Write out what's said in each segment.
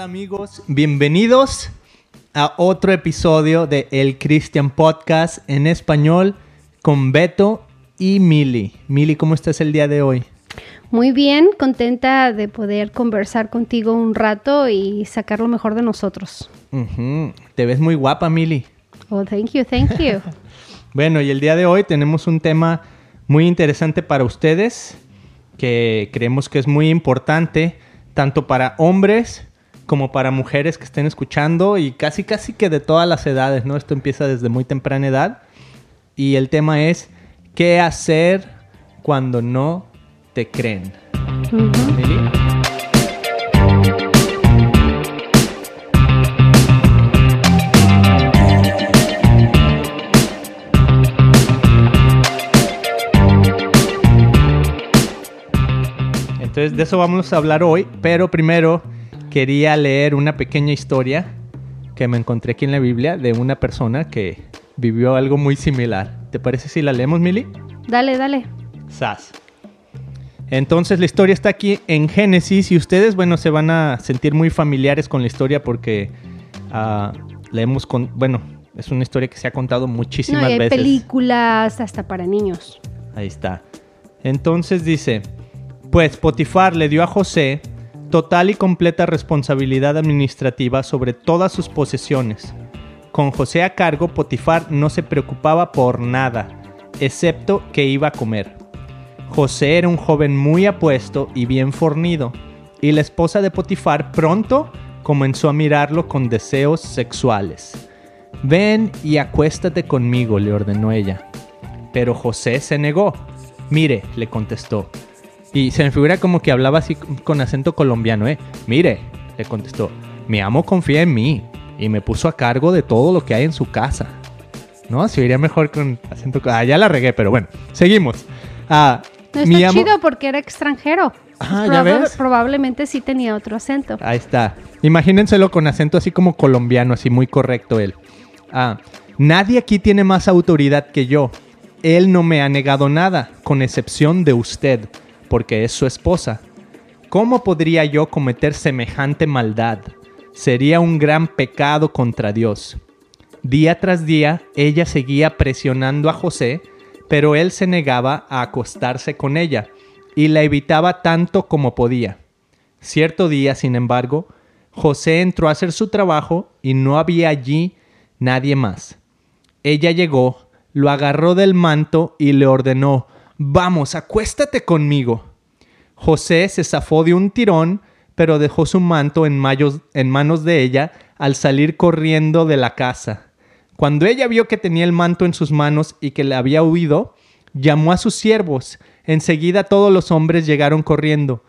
tal amigos? Bienvenidos a otro episodio de El Christian Podcast en español con Beto y Mili. Mili, ¿cómo estás el día de hoy? Muy bien, contenta de poder conversar contigo un rato y sacar lo mejor de nosotros. Te ves muy guapa, Mili. Oh, thank you, thank you. Bueno, y el día de hoy tenemos un tema muy interesante para ustedes que creemos que es muy importante tanto para hombres como para mujeres que estén escuchando y casi casi que de todas las edades, ¿no? Esto empieza desde muy temprana edad y el tema es ¿qué hacer cuando no te creen? Entonces de eso vamos a hablar hoy, pero primero quería leer una pequeña historia que me encontré aquí en la Biblia de una persona que vivió algo muy similar. ¿Te parece si la leemos, Mili? Dale, dale. Sas. Entonces la historia está aquí en Génesis y ustedes, bueno, se van a sentir muy familiares con la historia porque ah, la hemos con, bueno, es una historia que se ha contado No, muchísimas y hay veces. películas hasta para niños. Ahí está. Entonces dice, pues Potifar le dio a José total y completa responsabilidad administrativa sobre todas sus posesiones. Con José a cargo, Potifar no se preocupaba por nada, excepto que iba a comer. José era un joven muy apuesto y bien fornido, y la esposa de Potifar pronto comenzó a mirarlo con deseos sexuales. Ven y acuéstate conmigo, le ordenó ella. Pero José se negó. Mire, le contestó. Y se me figura como que hablaba así con acento colombiano, ¿eh? Mire, le contestó. Mi amo confía en mí y me puso a cargo de todo lo que hay en su casa. ¿No? Se oiría mejor con acento... Ah, ya la regué, pero bueno. Seguimos. Ah, No está amo- chido porque era extranjero. Ah, Proba- ¿ya ves? Probablemente sí tenía otro acento. Ahí está. Imagínenselo con acento así como colombiano, así muy correcto él. Ah, nadie aquí tiene más autoridad que yo. Él no me ha negado nada, con excepción de usted, porque es su esposa. ¿Cómo podría yo cometer semejante maldad? Sería un gran pecado contra Dios. Día tras día, ella seguía presionando a José, pero él se negaba a acostarse con ella y la evitaba tanto como podía. Cierto día, sin embargo, José entró a hacer su trabajo y no había allí nadie más. Ella llegó, lo agarró del manto y le ordenó, Vamos, acuéstate conmigo. José se zafó de un tirón, pero dejó su manto en, manos de ella al salir corriendo de la casa. Cuando ella vio que tenía el manto en sus manos y que le había huido, llamó a sus siervos. Enseguida todos los hombres llegaron corriendo.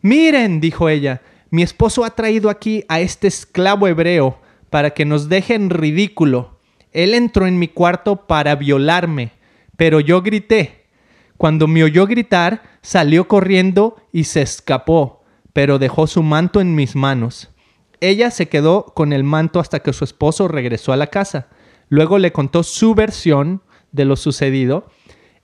Miren, dijo ella, mi esposo ha traído aquí a este esclavo hebreo para que nos deje en ridículo. Él entró en mi cuarto para violarme, pero yo grité. Cuando me oyó gritar, salió corriendo y se escapó, pero dejó su manto en mis manos. Ella se quedó con el manto hasta que su esposo regresó a la casa. Luego le contó su versión de lo sucedido.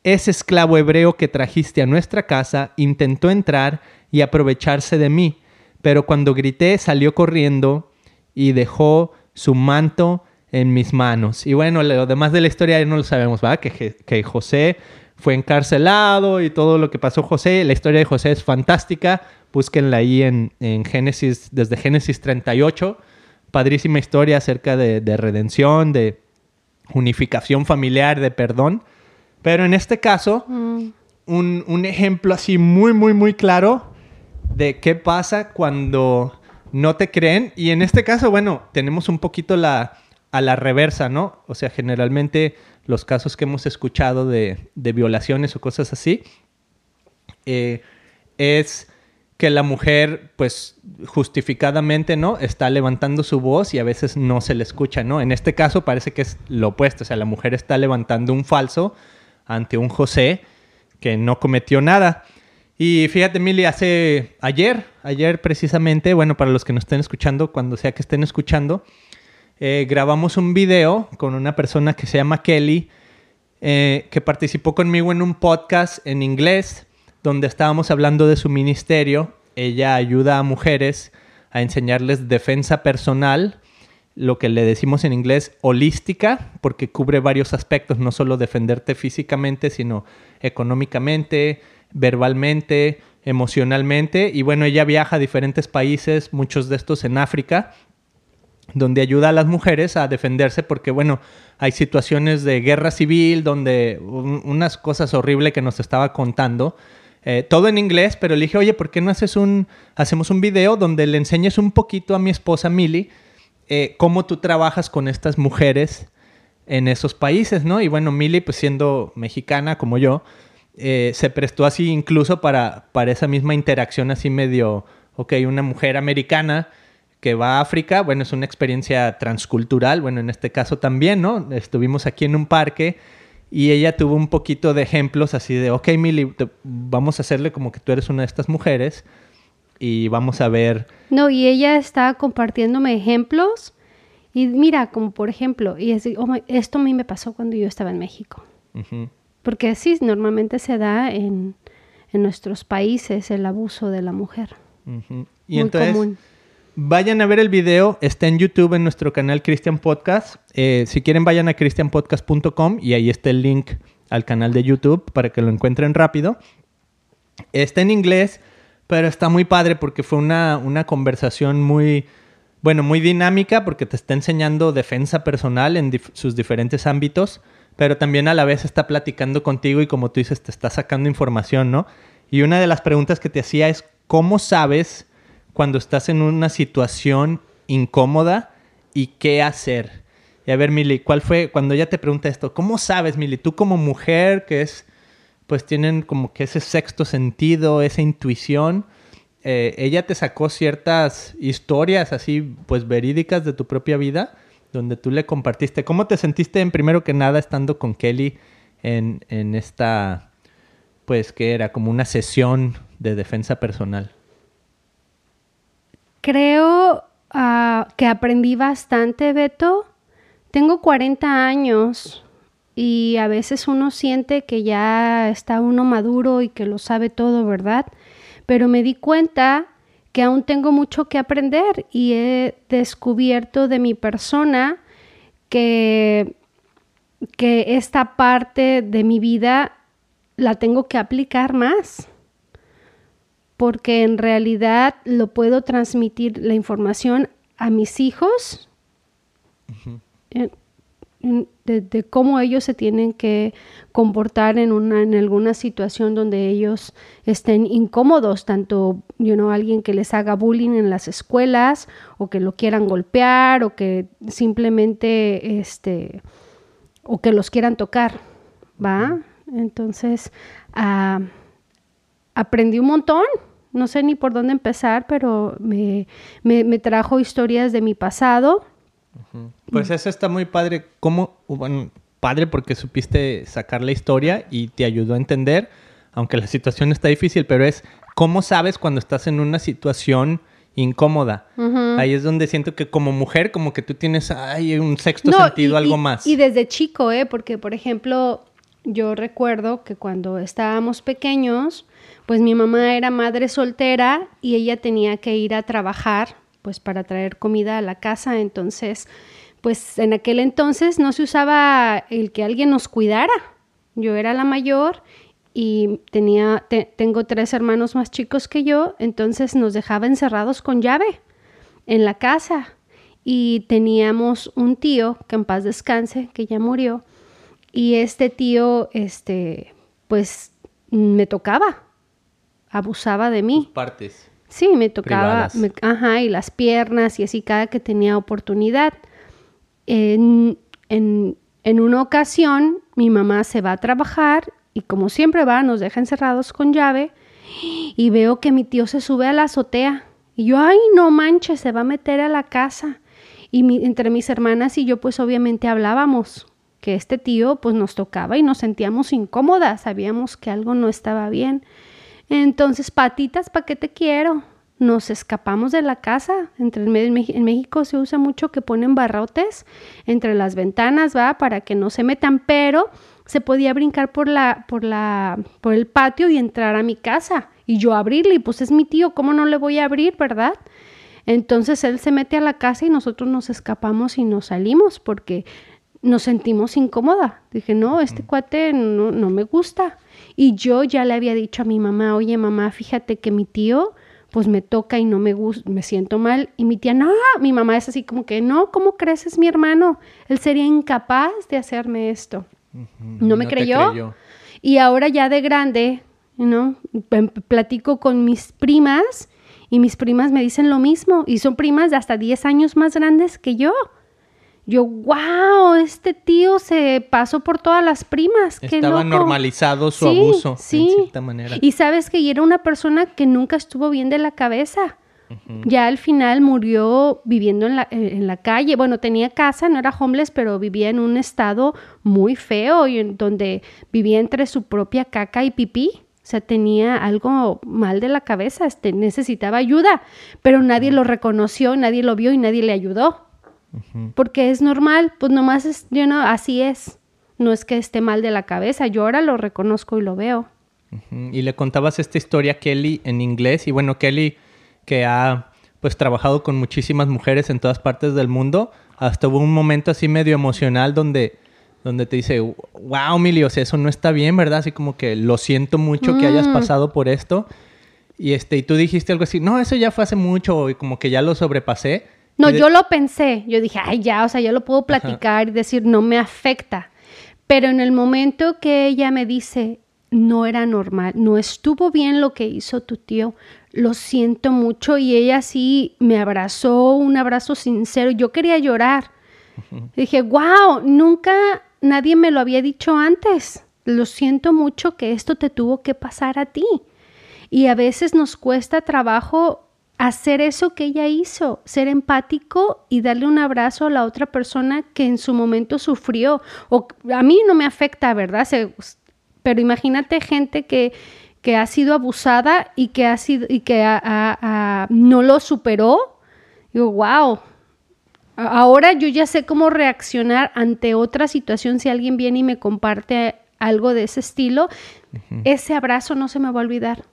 Ese esclavo hebreo que trajiste a nuestra casa intentó entrar y aprovecharse de mí, pero cuando grité salió corriendo y dejó su manto en mis manos. Y bueno, lo demás de la historia no lo sabemos, ¿verdad? Que José fue encarcelado y todo lo que pasó José. La historia de José es fantástica. Búsquenla ahí en, en Génesis, desde Génesis 38. Padrísima historia acerca de, de redención, de unificación familiar, de perdón. Pero en este caso, Mm, un, un ejemplo así muy, muy, muy claro de qué pasa cuando no te creen. Y en este caso, bueno, tenemos un poquito la, a la reversa, ¿no? O sea, generalmente los casos que hemos escuchado de, violaciones o cosas así, eh, es que la mujer, pues justificadamente, ¿no? Está levantando su voz y a veces no se le escucha, ¿no? En este caso parece que es lo opuesto, o sea, la mujer está levantando un falso ante un José que no cometió nada. Y fíjate, Mili, hace ayer, ayer precisamente, bueno, para los que nos estén escuchando, cuando sea que estén escuchando, eh, grabamos un video con una persona que se llama Kelly, eh, que participó conmigo en un podcast en inglés, donde estábamos hablando de su ministerio. Ella ayuda a mujeres a enseñarles defensa personal, lo que le decimos en inglés holística, porque cubre varios aspectos, no solo defenderte físicamente, sino económicamente, verbalmente, emocionalmente. Y bueno, ella viaja a diferentes países, muchos de estos en África, donde ayuda a las mujeres a defenderse porque, bueno, hay situaciones de guerra civil, donde unas cosas horribles que nos estaba contando. Eh, todo en inglés, pero le dije, oye, ¿por qué no haces un, hacemos un video donde le enseñes un poquito a mi esposa Milly eh, cómo tú trabajas con estas mujeres en esos países, ¿no? Y bueno, Milly, pues siendo mexicana como yo, eh, se prestó así incluso para, para esa misma interacción así medio, ok, una mujer americana que va a África, bueno, es una experiencia transcultural, bueno, en este caso también, ¿no? Estuvimos aquí en un parque y ella tuvo un poquito de ejemplos así de, ok, Milly, vamos a hacerle como que tú eres una de estas mujeres y vamos a ver. No, y ella está compartiéndome ejemplos y mira, como por ejemplo, y es, oh esto a mí me pasó cuando yo estaba en México. Porque sí, normalmente se da en, en, nuestros países el abuso de la mujer. Y Muy común Vayan a ver el video, está en YouTube en nuestro canal Christian Podcast. Eh, si quieren, vayan a christianpodcast.com y ahí está el link al canal de YouTube para que lo encuentren rápido. Está en inglés, pero está muy padre porque fue una, una conversación muy, bueno, muy dinámica porque te está enseñando defensa personal en sus diferentes ámbitos, pero también a la vez está platicando contigo y como tú dices, te está sacando información, ¿no? Y una de las preguntas que te hacía es, ¿cómo sabes? Cuando estás en una situación incómoda y qué hacer. Y a ver, Mili, ¿cuál fue cuando ella te pregunta esto? ¿Cómo sabes, Mili, tú como mujer que es, pues tienen como que ese sexto sentido, esa intuición, eh, ella te sacó ciertas historias así, pues verídicas de tu propia vida, donde tú le compartiste. ¿Cómo te sentiste en primero que nada estando con Kelly en, en esta, pues que era como una sesión de defensa personal? Creo ah, que aprendí bastante, Beto. Tengo 40 años y a veces uno siente que ya está uno maduro y que lo sabe todo, ¿verdad? Pero me di cuenta que aún tengo mucho que aprender y he descubierto de mi persona que, que esta parte de mi vida la tengo que aplicar más porque en realidad lo puedo transmitir la información a mis hijos de, cómo ellos se tienen que comportar en, una, en alguna situación donde ellos estén incómodos, tanto you know, alguien que les haga bullying en las escuelas o que lo quieran golpear o que simplemente este o que los quieran tocar, ¿va? Entonces, ah, aprendí un montón no sé ni por dónde empezar, pero me, trajo historias de mi pasado. Pues eso está muy padre. ¿Cómo? Bueno, padre porque supiste sacar la historia y te ayudó a entender, aunque la situación está difícil, pero es cómo sabes cuando estás en una situación incómoda. Ahí es donde siento que como mujer, como que tú tienes ay, un sexto sentido, algo más. Y desde chico, ¿eh? Porque, por ejemplo, yo recuerdo que cuando estábamos pequeños, pues mi mamá era madre soltera y ella tenía que ir a trabajar pues para traer comida a la casa, entonces pues en aquel entonces no se usaba el que alguien nos cuidara. Yo era la mayor y tenía tengo tres hermanos más chicos que yo, entonces nos dejaba encerrados con llave en la casa. Y teníamos un tío que en paz descanse, que ya murió, y este tío este pues me tocaba abusaba de mí. partes. Sí, me tocaba, ajá, y las piernas y así cada que tenía oportunidad. En, en, en, una ocasión, mi mamá se va a trabajar y como siempre va, nos deja encerrados con llave y veo que mi tío se sube a la azotea. Y yo, ay, no manches, se va a meter a la casa. Y entre mis hermanas y yo, pues obviamente hablábamos que este tío pues nos tocaba y nos sentíamos incómodas, sabíamos que algo no estaba bien. Entonces, patitas, ¿para qué te quiero? Nos escapamos de la casa. Entre en México se usa mucho que ponen barrotes entre las ventanas, ¿va? Para que no se metan, pero se podía brincar por la, por la, por el patio y entrar a mi casa. Y yo abrirle, y pues es mi tío, ¿cómo no le voy a abrir, verdad? Entonces él se mete a la casa y nosotros nos escapamos y nos salimos porque nos sentimos incómoda. Dije, no, este cuate no, no me gusta. Y yo ya le había dicho a mi mamá, oye mamá, fíjate que mi tío pues me toca y no me gusta, me siento mal. Y mi tía, no, mi mamá es así como que, no, ¿cómo crees? Es mi hermano. Él sería incapaz de hacerme esto. No me creyó. Y ahora ya de grande, ¿no? Platico con mis primas y mis primas me dicen lo mismo. Y son primas de hasta 10 años más grandes que yo. Yo, wow, este tío se pasó por todas las primas. Estaba normalizado su abuso, sí. en cierta manera. Y sabes que era una persona que nunca estuvo bien de la cabeza. Ya al final murió viviendo en la, en la, calle. Bueno, tenía casa, no era homeless, pero vivía en un estado muy feo y en donde vivía entre su propia caca y pipí. O sea, tenía algo mal de la cabeza, este, necesitaba ayuda, pero nadie lo reconoció, nadie lo vio y nadie le ayudó porque es normal, pues nomás es, yo no, así es. No es que esté mal de la cabeza, yo ahora lo reconozco y lo veo. Y le contabas esta historia a Kelly en inglés y bueno, Kelly que ha pues trabajado con muchísimas mujeres en todas partes del mundo, hasta hubo un momento así medio emocional donde donde te dice, wow, Milly, o sea, eso no está bien, ¿verdad? Así como que lo siento mucho que hayas mm. pasado por esto. Y este, y tú dijiste algo así, no, eso ya fue hace mucho y como que ya lo sobrepasé. No, yo lo pensé. Yo dije, ay, ya, o sea, yo lo puedo platicar y decir, no me afecta. Pero en el momento que ella me dice, no era normal, no estuvo bien lo que hizo tu tío, lo siento mucho. Y ella sí me abrazó, un abrazo sincero. Yo quería llorar. Dije, wow, nunca nadie me lo había dicho antes. Lo siento mucho que esto te tuvo que pasar a ti. Y a veces nos cuesta trabajo hacer eso que ella hizo, ser empático y darle un abrazo a la otra persona que en su momento sufrió. O a mí no me afecta, ¿verdad? pero imagínate gente que, que ha sido abusada y que ha sido y que no lo superó. Digo, wow. Ahora yo ya sé cómo reaccionar ante otra situación si alguien viene y me comparte algo de ese estilo. Ese abrazo no se me va a olvidar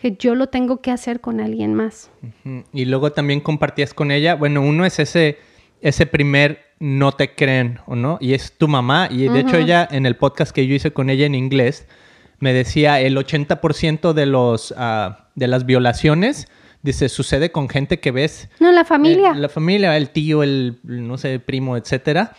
que yo lo tengo que hacer con alguien más. Y luego también compartías con ella, bueno, uno es ese, ese primer no te creen o no, y es tu mamá, y de hecho ella en el podcast que yo hice con ella en inglés, me decía el 80% de, los, ah, de las violaciones, dice, sucede con gente que ves. No, la familia. Eh, la familia, el tío, el, no sé, primo, etcétera.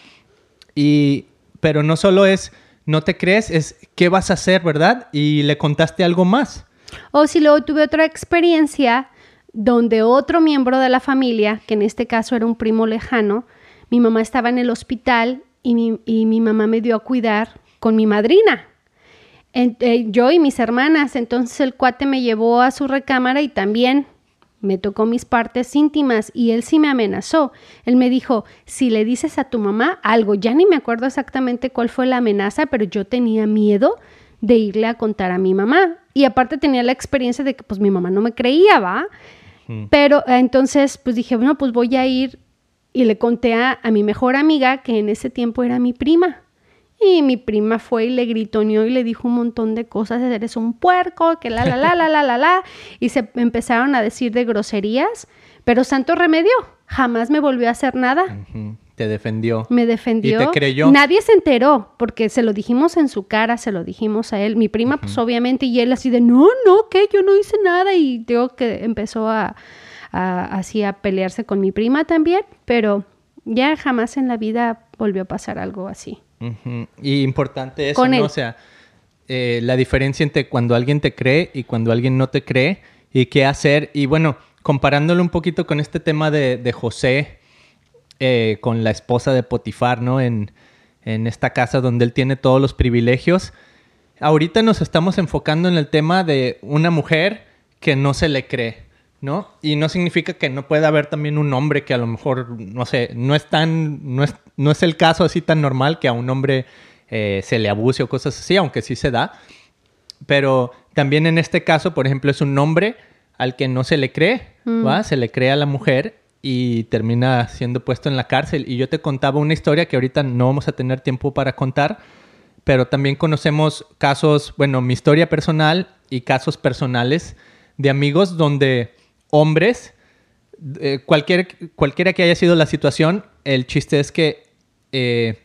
Y, pero no solo es, no te crees, es qué vas a hacer, ¿verdad? Y le contaste algo más. O si luego tuve otra experiencia donde otro miembro de la familia, que en este caso era un primo lejano, mi mamá estaba en el hospital y mi, mamá me dio a cuidar con mi madrina. Eh, yo y mis hermanas, entonces el cuate me llevó a su recámara y también me tocó mis partes íntimas y él sí me amenazó. Él me dijo, si le dices a tu mamá algo, ya ni me acuerdo exactamente cuál fue la amenaza, pero yo tenía miedo de irle a contar a mi mamá. Y aparte tenía la experiencia de que pues mi mamá no me creía, ¿va? Pero eh, entonces pues dije, bueno, pues voy a ir y le conté a, mi mejor amiga, que en ese tiempo era mi prima. Y mi prima fue y le gritoneó y le dijo un montón de cosas, eres un puerco, que la, la, la, la, la, la, la. Y se empezaron a decir de groserías, pero santo remedio, jamás me volvió a hacer nada. Te defendió. Me defendió. Y te creyó. Nadie se enteró, porque se lo dijimos en su cara, se lo dijimos a él. Mi prima, pues obviamente, y él así de, no, no, que yo no hice nada. Y digo que empezó a, así a pelearse con mi prima también, pero ya jamás en la vida volvió a pasar algo así. Y importante eso, ¿no? O sea, eh, la diferencia entre cuando alguien te cree y cuando alguien no te cree y qué hacer. Y bueno, comparándolo un poquito con este tema de, de José, eh, con la esposa de Potifar, ¿no? En, esta casa donde él tiene todos los privilegios. Ahorita nos estamos enfocando en el tema de una mujer que no se le cree, ¿no? Y no significa que no pueda haber también un hombre que a lo mejor, no sé, no es tan, no es, no es el caso así tan normal que a un hombre eh, se le abuse o cosas así, aunque sí se da. Pero también en este caso, por ejemplo, es un hombre al que no se le cree, ¿va? Mm. Se le cree a la mujer y termina siendo puesto en la cárcel. Y yo te contaba una historia que ahorita no vamos a tener tiempo para contar, pero también conocemos casos, bueno, mi historia personal y casos personales de amigos donde hombres eh, cualquier, cualquiera que haya sido la situación, el chiste es que eh,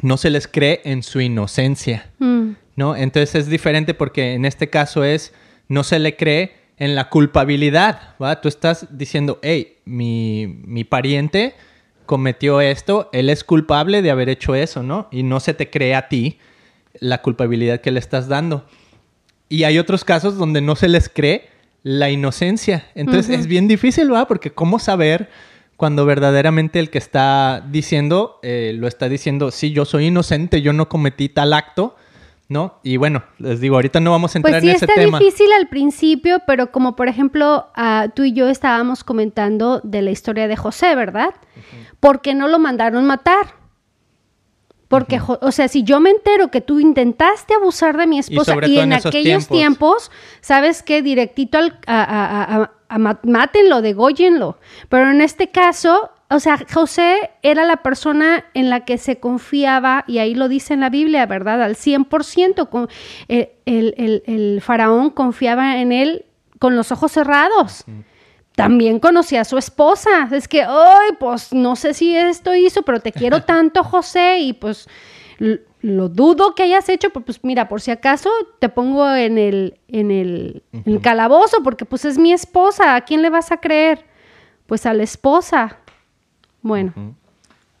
no se les cree en su inocencia, mm. ¿no? Entonces es diferente porque en este caso es, no se le cree en la culpabilidad, ¿va? Tú estás diciendo, hey, mi, mi pariente cometió esto, él es culpable de haber hecho eso, ¿no? Y no se te cree a ti la culpabilidad que le estás dando. Y hay otros casos donde no se les cree la inocencia. Entonces es bien difícil, ¿va? Porque ¿cómo saber cuando verdaderamente el que está diciendo eh, lo está diciendo, sí, yo soy inocente, yo no cometí tal acto? ¿No? Y bueno, les digo, ahorita no vamos a entrar pues en ese tema. está difícil al principio, pero como por ejemplo ah, tú y yo estábamos comentando de la historia de José, ¿verdad? Porque no lo mandaron matar? Porque, o sea, si yo me entero que tú intentaste abusar de mi esposa y, en, aquellos tiempos, ¿sabes qué? Directito al, a, a, mátenlo, degóyenlo. Pero en este caso, o sea, José era la persona en la que se confiaba, y ahí lo dice en la Biblia, ¿verdad? Al 100%. Con, eh, el, el, el, faraón confiaba en él con los ojos cerrados también conocí a su esposa. Es que, ay, pues no sé si esto hizo, pero te quiero tanto, José, y pues lo dudo que hayas hecho, pero pues mira, por si acaso te pongo en el, en el, calabozo, porque pues es mi esposa, ¿a quién le vas a creer? Pues a la esposa. Bueno.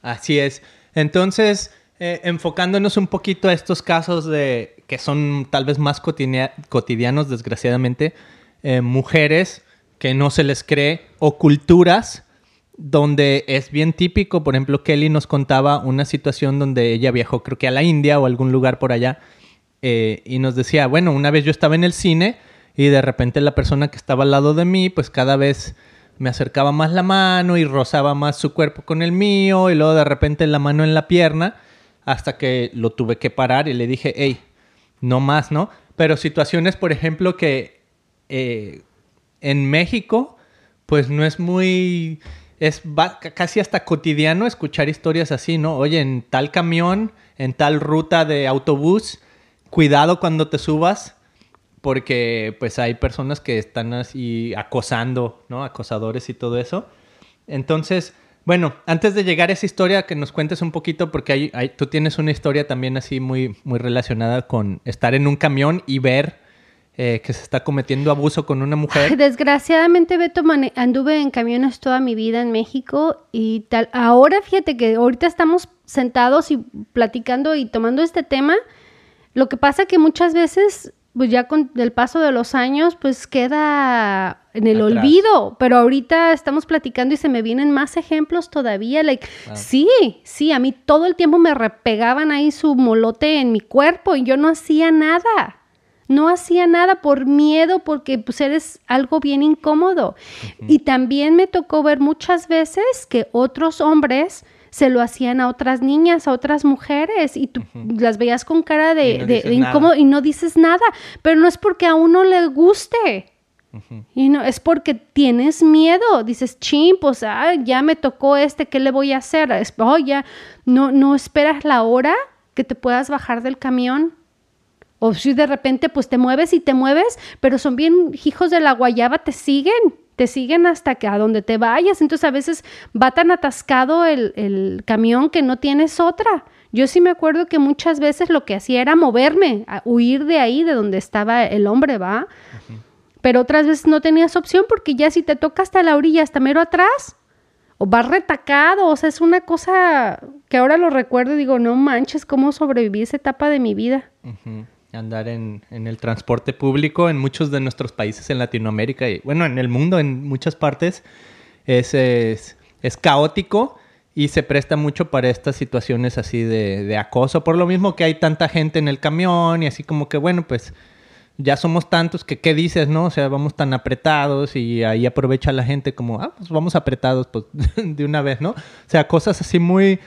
Así es. Entonces, eh, enfocándonos un poquito a estos casos de que son tal vez más cotidianos, desgraciadamente, eh, mujeres que no se les cree, o culturas donde es bien típico, por ejemplo, Kelly nos contaba una situación donde ella viajó creo que a la India o algún lugar por allá eh, y nos decía, bueno, una vez yo estaba en el cine y de repente la persona que estaba al lado de mí, pues cada vez me acercaba más la mano y rozaba más su cuerpo con el mío y luego de repente la mano en la pierna hasta que lo tuve que parar y le dije, hey, no más, ¿no? Pero situaciones, por ejemplo, que eh, en México, pues no es muy... Es casi hasta cotidiano escuchar historias así, ¿no? Oye, en tal camión, en tal ruta de autobús, cuidado cuando te subas, porque pues hay personas que están así acosando, ¿no? Acosadores y todo eso. Entonces, bueno, antes de llegar a esa historia, que nos cuentes un poquito, porque hay, tú tienes una historia también así muy, muy relacionada con estar en un camión y ver eh, que se está cometiendo abuso con una mujer. Desgraciadamente, Beto, anduve en camiones toda mi vida en México y tal. Ahora, fíjate que ahorita estamos sentados y platicando y tomando este tema. Lo que pasa que muchas veces, pues ya con el paso de los años, pues queda en el olvido. Pero ahorita estamos platicando y se me vienen más ejemplos todavía. Like, ah. Sí, sí, a mí todo el tiempo me repegaban ahí su molote en mi cuerpo y yo no hacía nada no hacía nada por miedo porque pues eres algo bien incómodo. Y también me tocó ver muchas veces que otros hombres se lo hacían a otras niñas, a otras mujeres, y tú las veías con cara de, incómodo y no dices nada, pero no es porque a uno le guste. Y no, es porque tienes miedo. Dices, ching, pues ya me tocó este, ¿qué le voy a hacer? Es, oh, ya, no, no esperas la hora que te puedas bajar del camión o si de repente pues te mueves y te mueves, pero son bien hijos de la guayaba, te siguen, te siguen hasta que a donde te vayas. Entonces a veces va tan atascado el, camión que no tienes otra. Yo sí me acuerdo que muchas veces lo que hacía era moverme, huir de ahí, de donde estaba el hombre, ¿va? Pero otras veces no tenías opción porque ya si te toca hasta la orilla, hasta mero atrás, o vas retacado, o sea, es una cosa que ahora lo recuerdo y digo, no manches, ¿cómo sobreviví esa etapa de mi vida? Andar en, el transporte público en muchos de nuestros países en Latinoamérica y bueno, en el mundo, en muchas partes, es, es, caótico y se presta mucho para estas situaciones así de, acoso, por lo mismo que hay tanta gente en el camión y así como que bueno, pues ya somos tantos que qué dices, ¿no? O sea, vamos tan apretados y ahí aprovecha la gente como, ah, pues vamos apretados pues de una vez, ¿no? O sea, cosas así muy,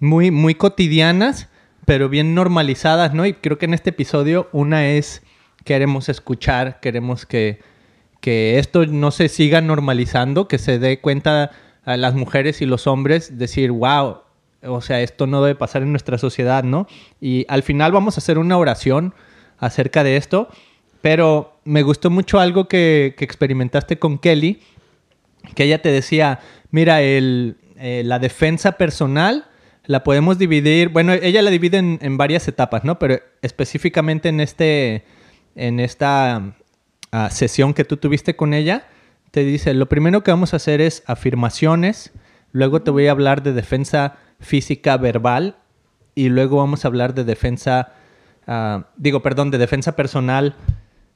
muy, muy cotidianas pero bien normalizadas, ¿no? Y creo que en este episodio una es, queremos escuchar, queremos que, que esto no se siga normalizando, que se dé cuenta a las mujeres y los hombres, decir, wow, o sea, esto no debe pasar en nuestra sociedad, ¿no? Y al final vamos a hacer una oración acerca de esto, pero me gustó mucho algo que, que experimentaste con Kelly, que ella te decía, mira, el, eh, la defensa personal la podemos dividir, bueno, ella la divide en, varias etapas, ¿no? Pero específicamente en, este, en esta ah, sesión que tú tuviste con ella, te dice, lo primero que vamos a hacer es afirmaciones, luego te voy a hablar de defensa física verbal y luego vamos a hablar de defensa, ah, digo, perdón, de defensa personal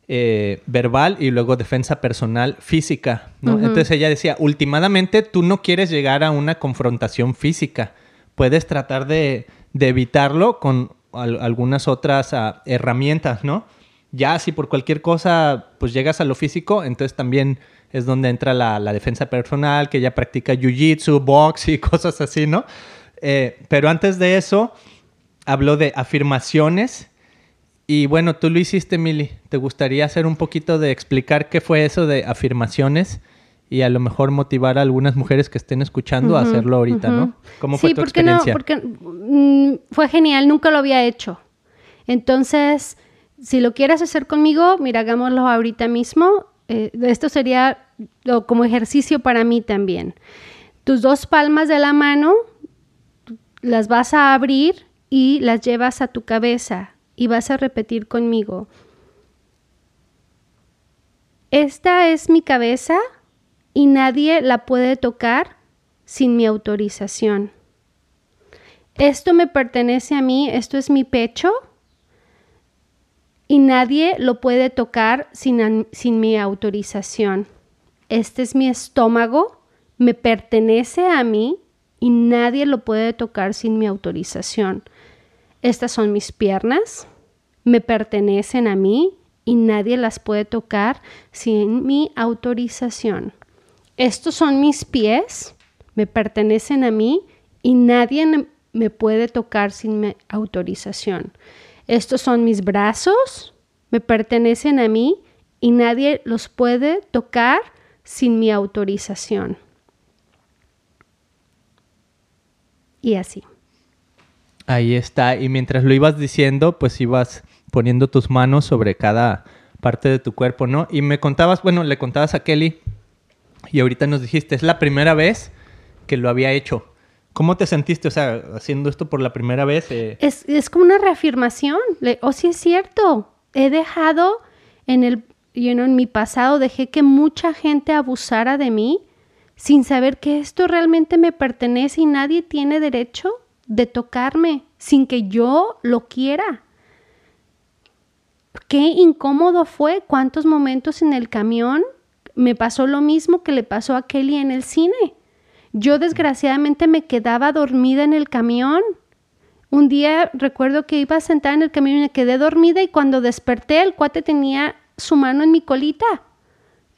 eh, verbal y luego defensa personal física, ¿no? Entonces ella decía, últimamente tú no quieres llegar a una confrontación física, puedes tratar de, evitarlo con algunas otras ah, herramientas, ¿no? Ya si por cualquier cosa pues llegas a lo físico, entonces también es donde entra la, defensa personal, que ya practica jiu-jitsu, box y cosas así, ¿no? Eh, pero antes de eso, habló de afirmaciones y bueno, tú lo hiciste, Mili. ¿Te gustaría hacer un poquito de explicar qué fue eso de afirmaciones? Y a lo mejor motivar a algunas mujeres que estén escuchando a hacerlo ahorita, ¿no? ¿Cómo fue tu experiencia? No, porque mm, fue genial, nunca lo había hecho. Entonces, si lo quieres hacer conmigo, mira, hagámoslo ahorita mismo. Eh, esto sería como ejercicio para mí también. Tus dos palmas de la mano las vas a abrir y las llevas a tu cabeza y vas a repetir conmigo. Esta es mi cabeza y nadie la puede tocar sin mi autorización. Esto me pertenece a mí, esto es mi pecho y nadie lo puede tocar sin, sin, mi autorización. Este es mi estómago, me pertenece a mí y nadie lo puede tocar sin mi autorización. Estas son mis piernas, me pertenecen a mí y nadie las puede tocar sin mi autorización. Estos son mis pies, me pertenecen a mí y nadie me puede tocar sin mi autorización. Estos son mis brazos, me pertenecen a mí y nadie los puede tocar sin mi autorización. Y así. Ahí está. Y mientras lo ibas diciendo, pues ibas poniendo tus manos sobre cada parte de tu cuerpo, ¿no? Y me contabas, bueno, le contabas a Kelly y ahorita nos dijiste, es la primera vez que lo había hecho. ¿Cómo te sentiste, o sea, haciendo esto por la primera vez? Eh? Es, como una reafirmación. O oh, sí es cierto. He dejado en el, you en mi pasado, dejé que mucha gente abusara de mí sin saber que esto realmente me pertenece y nadie tiene derecho de tocarme sin que yo lo quiera. Qué incómodo fue, cuántos momentos en el camión me pasó lo mismo que le pasó a Kelly en el cine. Yo desgraciadamente me quedaba dormida en el camión. Un día recuerdo que iba sentada en el camión y me quedé dormida y cuando desperté el cuate tenía su mano en mi colita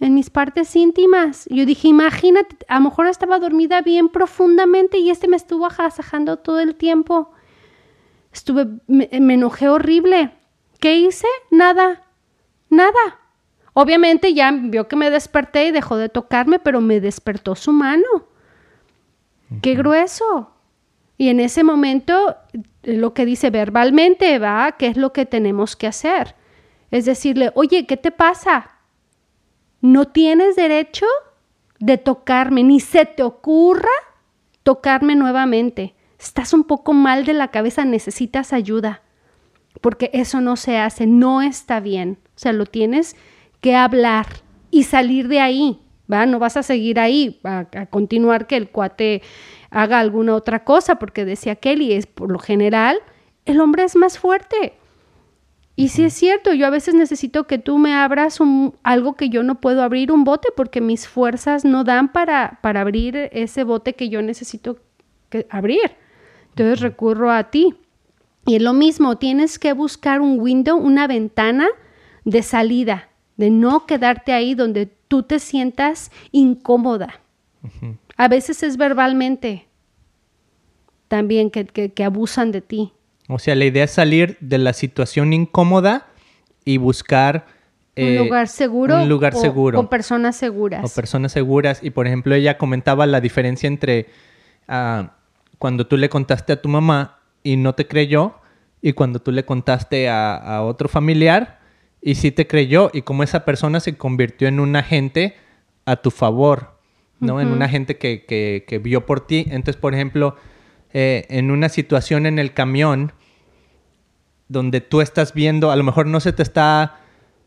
en mis partes íntimas. Yo dije, imagínate, a lo mejor estaba dormida bien profundamente y este me estuvo ajasajando todo el tiempo. Estuve, me, enojé horrible. ¿Qué hice? Nada, nada. Obviamente ya vio que me desperté y dejó de tocarme, pero me despertó su mano. Qué grueso. Y en ese momento, lo que dice verbalmente, va, ¿qué es lo que tenemos que hacer? Es decirle, oye, ¿qué te pasa? No tienes derecho de tocarme, ni se te ocurra tocarme nuevamente. Estás un poco mal de la cabeza, necesitas ayuda, porque eso no se hace, no está bien. O sea, lo tienes que hablar y salir de ahí, ¿va? No vas a seguir ahí, a, a continuar que el cuate haga alguna otra cosa, porque decía Kelly, es por lo general, el hombre es más fuerte. Y sí es cierto, yo a veces necesito que tú me abras un, algo que yo no puedo abrir, un bote, porque mis fuerzas no dan para, para abrir ese bote que yo necesito que abrir. Entonces recurro a ti. Y es lo mismo, tienes que buscar un window, una ventana de salida, de no quedarte ahí donde tú te sientas incómoda. A veces es verbalmente también que, que abusan de ti. O sea, la idea es salir de la situación incómoda y buscar... un eh, lugar seguro. Un lugar o, seguro. O personas seguras. O personas seguras. Y por ejemplo, ella comentaba la diferencia entre ah, cuando tú le contaste a tu mamá y no te creyó, y cuando tú le contaste a, otro familiar y sí te creyó, y cómo esa persona se convirtió en un agente a tu favor, ¿no? En una gente que, que, vio por ti. Entonces, por ejemplo, eh, en una situación en el camión donde tú estás viendo, a lo mejor no se te está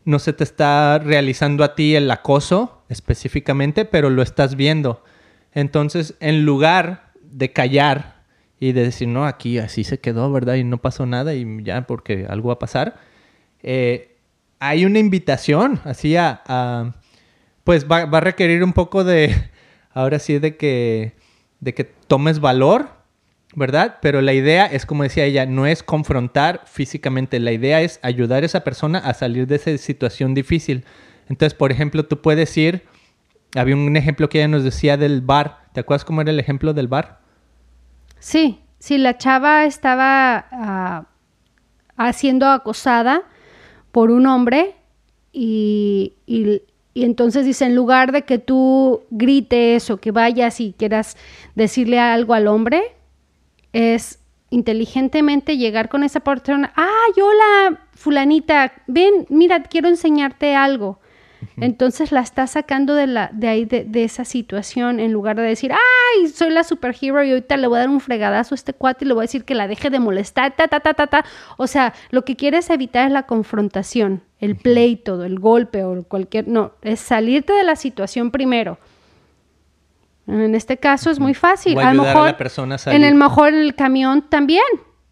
no se te está realizando a ti el acoso específicamente, pero lo estás viendo. Entonces, en lugar de callar y de decir, no, aquí así se quedó, ¿verdad? Y no pasó nada y ya porque algo va a pasar, eh, hay una invitación así a, pues va, va, a requerir un poco de, ahora sí, de que, de que tomes valor ¿verdad? Pero la idea es, como decía ella, no es confrontar físicamente, la idea es ayudar a esa persona a salir de esa situación difícil. Entonces, por ejemplo, tú puedes ir, había un ejemplo que ella nos decía del bar, ¿te acuerdas cómo era el ejemplo del bar? Sí, sí, la chava estaba uh, siendo acosada por un hombre y, y, entonces dice, en lugar de que tú grites o que vayas y quieras decirle algo al hombre, es inteligentemente llegar con esa persona, ah, hola, fulanita, ven, mira, quiero enseñarte algo. Entonces la está sacando de, la, de ahí, de, esa situación, en lugar de decir, ay, soy la superhero y ahorita le voy a dar un fregadazo a este cuate y le voy a decir que la deje de molestar, ta, ta, ta, ta, ta. O sea, lo que quieres evitar es la confrontación, el pleito, el golpe o cualquier, no, es salirte de la situación primero. En este caso es muy fácil. a lo mejor, la persona en el mejor en el camión también.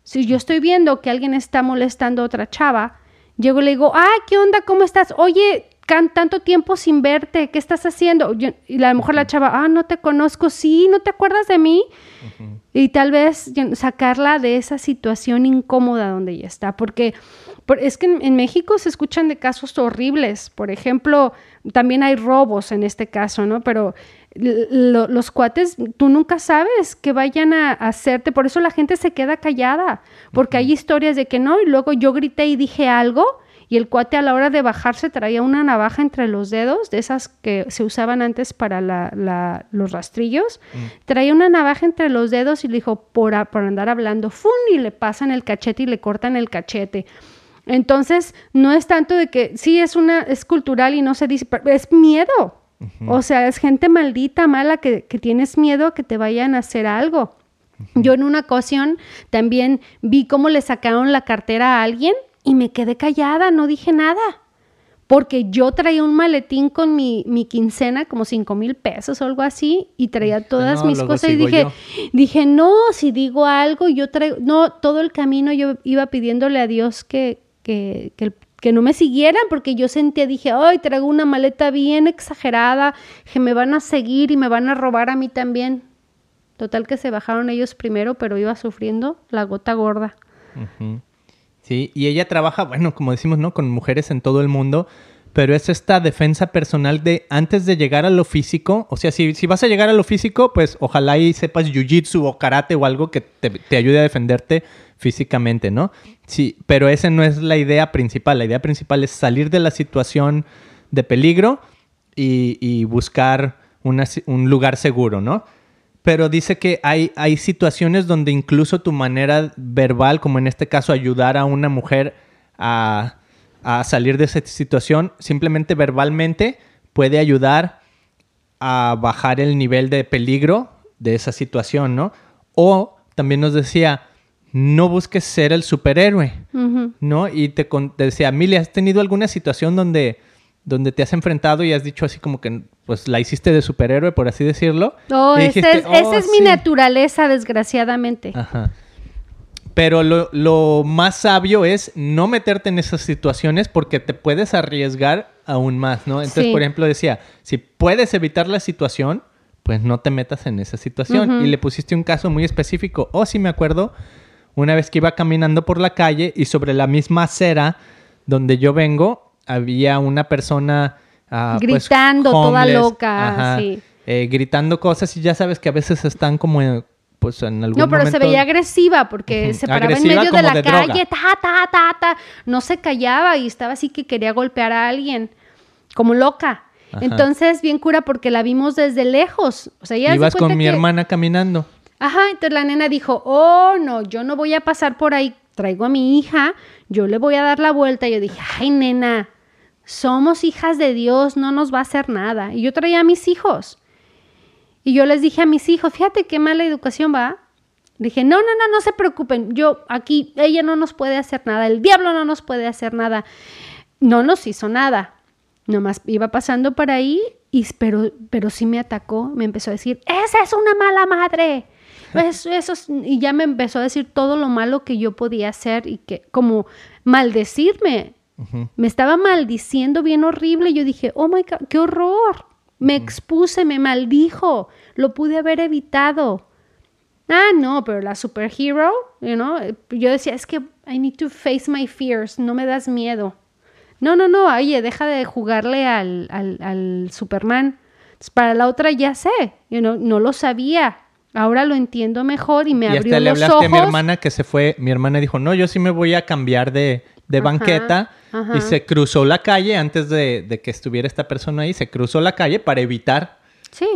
Si yo estoy viendo que alguien está molestando a otra chava, llego y le digo, ah, ¿qué onda? ¿Cómo estás? Oye, tanto tiempo sin verte, ¿qué estás haciendo? y a lo mejor la chava, ah, no te conozco, sí, ¿no te acuerdas de mí? Y tal vez sacarla de esa situación incómoda donde ella está, porque es que en, México se escuchan de casos horribles. Por ejemplo, también hay robos en este caso, ¿no? Pero los cuates, tú nunca sabes que vayan a, hacerte, por eso la gente se queda callada, porque hay historias de que no, y luego yo grité y dije algo, y el cuate a la hora de bajarse traía una navaja entre los dedos, de esas que se usaban antes para los rastrillos, mm. traía una navaja entre los dedos y le dijo, por, por andar hablando, ¡fun! y le pasan el cachete y le cortan el cachete. Entonces, no es tanto de que sí es una, es cultural y no se dice, es miedo. O sea, es gente maldita, mala, que, que, tienes miedo que te vayan a hacer algo. Yo en una ocasión también vi cómo le sacaron la cartera a alguien y me quedé callada, no dije nada. Porque yo traía un maletín con mi, mi quincena, como cinco mil pesos o algo así, y traía todas mis cosas y dije, dije, no, si digo algo, yo traigo, no, todo el camino yo iba pidiéndole a Dios que, que, que, no me siguieran porque yo sentía, dije, ay, traigo una maleta bien exagerada, que me van a seguir y me van a robar a mí también. Total que se bajaron ellos primero, pero iba sufriendo la gota gorda. Sí, y ella trabaja, bueno, como decimos, ¿no? Con mujeres en todo el mundo pero es esta defensa personal de antes de llegar a lo físico, o sea, si, si vas a llegar a lo físico, pues ojalá y sepas jiu-jitsu o karate o algo que te, ayude a defenderte físicamente, ¿no? Sí, pero esa no es la idea principal, la idea principal es salir de la situación de peligro y, buscar un lugar seguro, ¿no? Pero dice que hay, hay situaciones donde incluso tu manera verbal, como en este caso ayudar a una mujer a a salir de esa situación, simplemente verbalmente puede ayudar a bajar el nivel de peligro de esa situación, ¿no? O también nos decía, no busques ser el superhéroe, ¿no? Y te, decía, Mili, ¿has tenido alguna situación donde, donde te has enfrentado y has dicho así como que, pues, la hiciste de superhéroe, por así decirlo? Oh, esa es, oh, es mi naturaleza, desgraciadamente. Ajá. Pero lo, más sabio es no meterte en esas situaciones porque te puedes arriesgar aún más, ¿no? Entonces, por ejemplo, decía, si puedes evitar la situación, pues no te metas en esa situación. Y le pusiste un caso muy específico. O oh, si me acuerdo, una vez que iba caminando por la calle y sobre la misma acera donde yo vengo, había una persona... Ah, pues, gritando, toda loca, eh, gritando cosas y ya sabes que a veces están como pues en algún No, pero se veía agresiva porque se paraba en medio de la calle, ta, ta, ta, ta, no se callaba y estaba así que quería golpear a alguien, como loca. Entonces, bien cura porque la vimos desde lejos. O sea, ya Ibas con mi hermana caminando. Ajá, entonces la nena dijo, oh, no, yo no voy a pasar por ahí, traigo a mi hija, yo le voy a dar la vuelta. Y yo dije, ay, nena, somos hijas de Dios, no nos va a hacer nada. Y yo traía a mis hijos. Y yo les dije a mis hijos, fíjate qué mala educación va. Dije, no, no, no, no se preocupen. Yo aquí, ella no nos puede hacer nada. El diablo no nos puede hacer nada. No nos hizo nada. Nomás iba pasando por ahí, y, pero, pero sí me atacó. Me empezó a decir, esa es una mala madre. Eso, eso, y ya me empezó a decir todo lo malo que yo podía hacer y que como maldecirme. Me estaba maldiciendo bien horrible. Yo dije, oh my God, qué horror. Me expuse, me maldijo. Lo pude haber evitado. Ah, no, pero la superhero, you know, yo decía, es que I need to face my fears, no me das miedo. No, no, no, oye, deja de jugarle al, al, Superman. para la otra ya sé, you know, no lo sabía. Ahora lo entiendo mejor y me y abrió hasta le hablaste a mi hermana que se fue, mi hermana dijo, no, yo sí me voy a cambiar de, de banqueta. Y se cruzó la calle antes de, de, que estuviera esta persona ahí, se cruzó la calle para evitar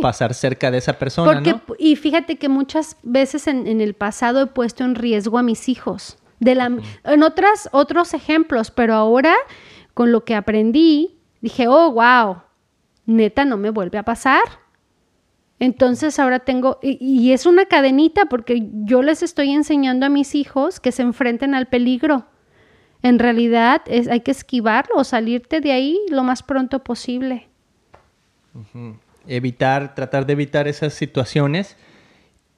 pasar cerca de esa persona. Porque, Y fíjate que muchas veces en, el pasado he puesto en riesgo a mis hijos. De la, En otras, otros ejemplos, pero ahora con lo que aprendí, dije, oh, wow, neta, no me vuelve a pasar. Entonces ahora tengo, y, es una cadenita porque yo les estoy enseñando a mis hijos que se enfrenten al peligro. En realidad es, hay que esquivarlo o salirte de ahí lo más pronto posible evitar, tratar de evitar esas situaciones.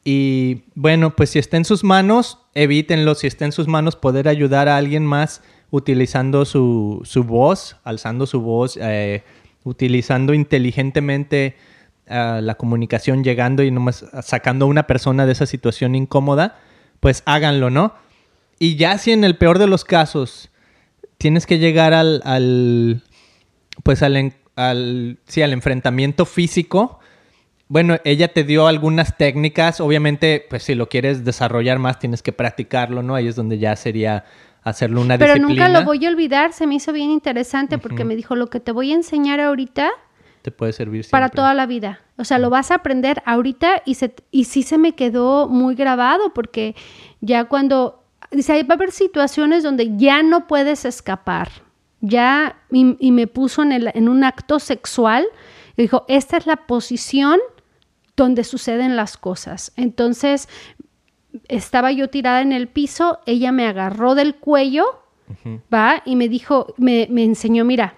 Y bueno, pues si está en sus manos, evítenlo. Si está en sus manos, poder ayudar a alguien más utilizando su, voz, alzando su voz, eh, utilizando inteligentemente la comunicación, llegando y nomás sacando a una persona de esa situación incómoda, pues háganlo, ¿no? Y ya si en el peor de los casos tienes que llegar al, al pues al, al, sí, al enfrentamiento físico, bueno, ella te dio algunas técnicas, obviamente, pues si lo quieres desarrollar más tienes que practicarlo, ¿no? Ahí es donde ya sería hacerlo una Pero nunca lo voy a olvidar, se me hizo bien interesante porque me dijo, lo que te voy a enseñar ahorita... Te puede servir Para toda la vida. O sea, lo vas a aprender ahorita y, se, y sí se me quedó muy grabado porque ya cuando... Dice, va a haber situaciones donde ya no puedes escapar ya y, me puso en, el, en, un acto sexual y dijo, esta es la posición donde suceden las cosas. Entonces, estaba yo tirada en el piso, ella me agarró del cuello, ¿va? Y me dijo, me, me, enseñó, mira,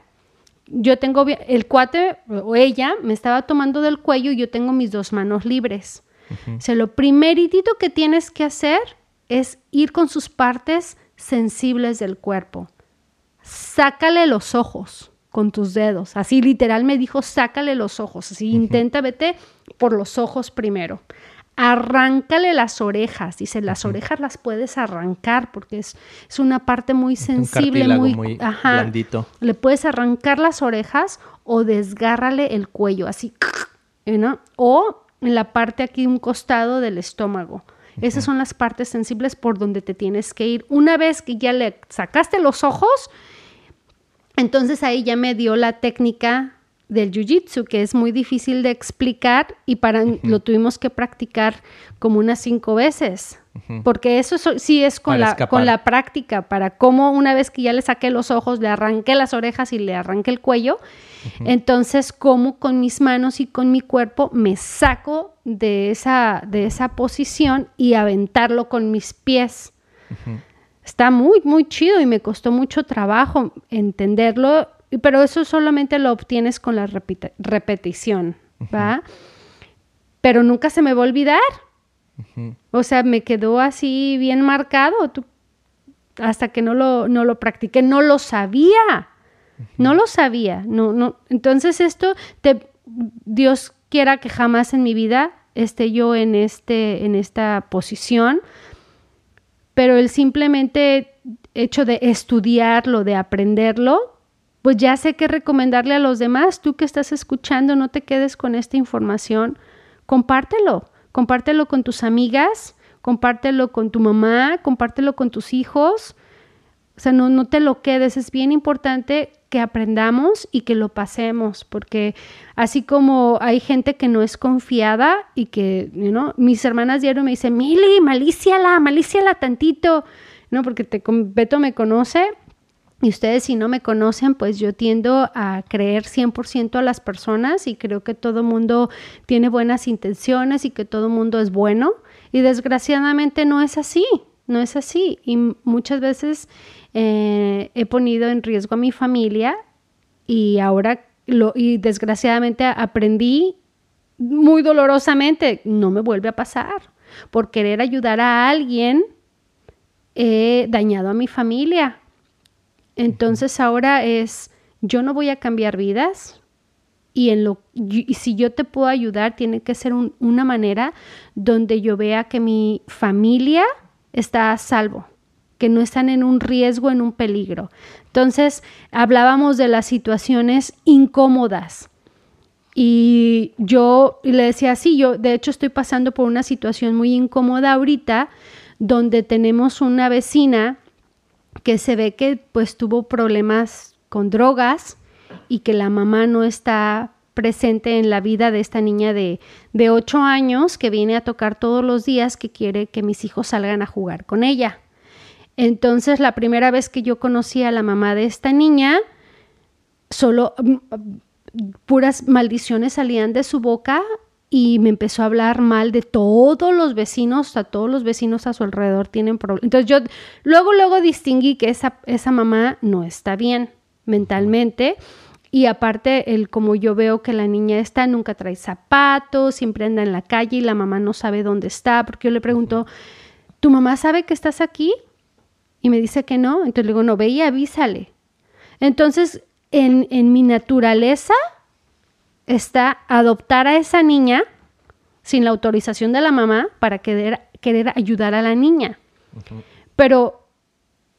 yo tengo, el cuate o ella me estaba tomando del cuello y yo tengo mis dos manos libres. O sea, lo primeritito que tienes que hacer es ir con sus partes sensibles del cuerpo sácale los ojos con tus dedos. Así literal me dijo, sácale los ojos. Así intenta, vete por los ojos primero. Arráncale las orejas. Dice, las orejas las puedes arrancar porque es, es una parte muy sensible, muy, muy blandito. Le puedes arrancar las orejas o desgárrale el cuello, así, ¿no? O en la parte aquí, un costado del estómago. Esas son las partes sensibles por donde te tienes que ir. Una vez que ya le sacaste los ojos, entonces ahí ya me dio la técnica del jiu-jitsu, que es muy difícil de explicar y para lo tuvimos que practicar como unas cinco veces. Porque eso sí es con la, con la práctica, para cómo una vez que ya le saqué los ojos, le arranqué las orejas y le arranqué el cuello, entonces cómo con mis manos y con mi cuerpo me saco de esa, de esa posición y aventarlo con mis pies está muy, muy chido y me costó mucho trabajo entenderlo, pero eso solamente lo obtienes con la repetición, ¿va? Pero nunca se me va a olvidar. O sea, me quedó así bien marcado hasta que no lo, no lo practiqué, no lo sabía. No lo sabía. No, no. Entonces esto, te, Dios quiera que jamás en mi vida esté yo en, este, en esta posición, pero el simplemente hecho de estudiarlo, de aprenderlo, pues ya sé qué recomendarle a los demás. Tú que estás escuchando, no te quedes con esta información, compártelo, compártelo con tus amigas, compártelo con tu mamá, compártelo con tus hijos. O sea, no, no te lo quedes, es bien importante que aprendamos y que lo pasemos, porque así como hay gente que no es confiada y que, ¿no? Mis hermanas diario me dicen, Mili, malíciala, malíciala tantito, ¿no? Porque te, Beto me conoce Y ustedes si no me conocen, pues yo tiendo a creer 100% a las personas y creo que todo mundo tiene buenas intenciones y que todo mundo es bueno. Y desgraciadamente no es así, no es así. Y muchas veces eh, he ponido en riesgo a mi familia y ahora lo, y desgraciadamente aprendí muy dolorosamente, no me vuelve a pasar. Por querer ayudar a alguien, he dañado a mi familia entonces ahora es, yo no voy a cambiar vidas y, en lo, si yo te puedo ayudar, tiene que ser una manera donde yo vea que mi familia está a salvo, que no están en un riesgo, en un peligro. Entonces hablábamos de las situaciones incómodas. Y yo le decía, sí, yo de hecho estoy pasando por una situación muy incómoda ahorita, donde tenemos una vecina que se ve que pues tuvo problemas con drogas y que la mamá no está presente en la vida de esta niña de, de 8 años que viene a tocar todos los días que quiere que mis hijos salgan a jugar con ella. Entonces la primera vez que yo conocí a la mamá de esta niña, solo mm, puras maldiciones salían de su boca y me empezó a hablar mal de todos los vecinos, a todos los vecinos a su alrededor tienen problemas. Entonces yo luego, luego distinguí que esa, esa mamá no está bien mentalmente. Y aparte, el como yo veo que la niña está, nunca trae zapatos, siempre anda en la calle y la mamá no sabe dónde está, porque yo le pregunto, ¿tu mamá sabe que estás aquí? Y me dice que no. Entonces le digo, no, ve y avísale. Entonces, en, en mi naturaleza, está adoptar a esa niña sin la autorización de la mamá para querer, querer ayudar a la niña. Pero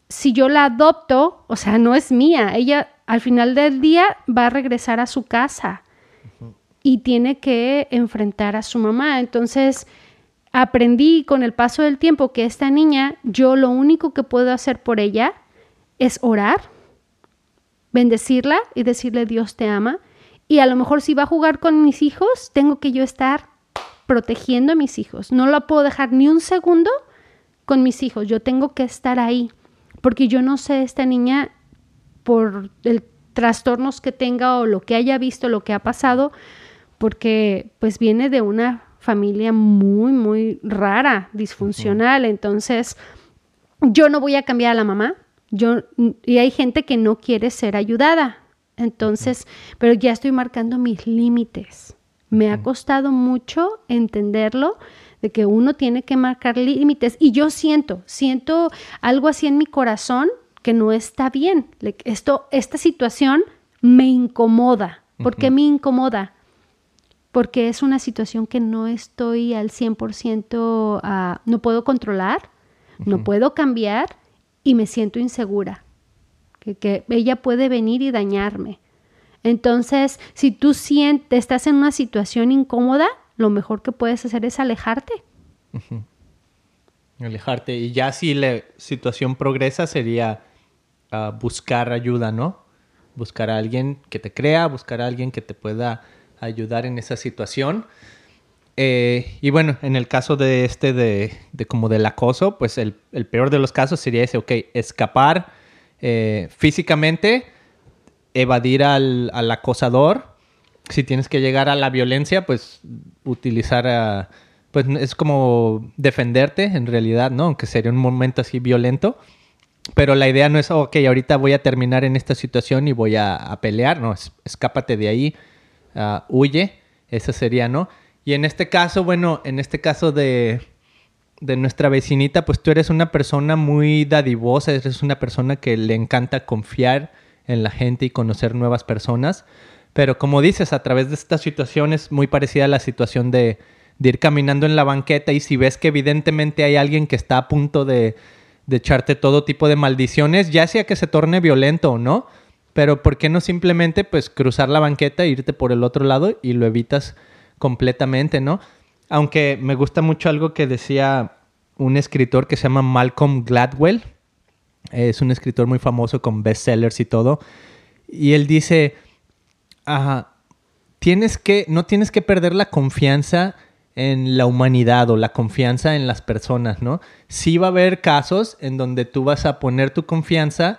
si yo la adopto, o sea, no es mía, ella al final del día va a regresar a su casa y tiene que enfrentar a su mamá. Entonces, aprendí con el paso del tiempo que esta niña, yo lo único que puedo hacer por ella es orar, bendecirla y decirle Dios te ama y a lo mejor si va a jugar con mis hijos, tengo que yo estar protegiendo a mis hijos. No la puedo dejar ni un segundo con mis hijos. Yo tengo que estar ahí. Porque yo no sé esta niña por el trastornos que tenga o lo que haya visto, lo que ha pasado, porque pues viene de una familia muy, muy rara, disfuncional. Entonces, yo no voy a cambiar a la mamá. Yo, y hay gente que no quiere ser ayudada. Entonces, pero ya estoy marcando mis límites. Me ha costado mucho entenderlo de que uno tiene que marcar límites y yo siento, siento algo así en mi corazón que no está bien. Esto, esta situación me incomoda. ¿Por qué me incomoda? Porque es una situación que no estoy al 100%, ah, no puedo controlar, no puedo cambiar y me siento insegura que, ella puede venir y dañarme. Entonces, si tú sientes, estás en una situación incómoda, lo mejor que puedes hacer es alejarte. Alejarte. Y ya si la situación progresa sería ah, buscar ayuda, ¿no? Buscar a alguien que te crea, buscar a alguien que te pueda ayudar en esa situación. Eh, y bueno, en el caso de este, de, como del acoso, pues el, el, peor de los casos sería ese, ok, escapar eh, físicamente, evadir al, acosador. Si tienes que llegar a la violencia, pues utilizar Pues es como defenderte en realidad, ¿no? Aunque sería un momento así violento. Pero la idea no es, ok, ahorita voy a terminar en esta situación y voy a, pelear, no, escápate de ahí, ah, huye, eso sería, ¿no? Y en este caso, bueno, en este caso de, de nuestra vecinita, pues tú eres una persona muy dadivosa, eres una persona que le encanta confiar en la gente y conocer nuevas personas. Pero como dices, a través de esta situación es muy parecida a la situación de, ir caminando en la banqueta y si ves que evidentemente hay alguien que está a punto de, de echarte todo tipo de maldiciones, ya sea que se torne violento o no, pero ¿por qué no simplemente pues cruzar la banqueta e irte por el otro lado y lo evitas completamente, ¿no? Aunque me gusta mucho algo que decía un escritor que se llama Malcolm Gladwell. Es un escritor muy famoso con bestsellers y todo. Y él dice, tienes que, no tienes que perder la confianza en la humanidad o la confianza en las personas, ¿no? Sí va a haber casos en donde tú vas a poner tu confianza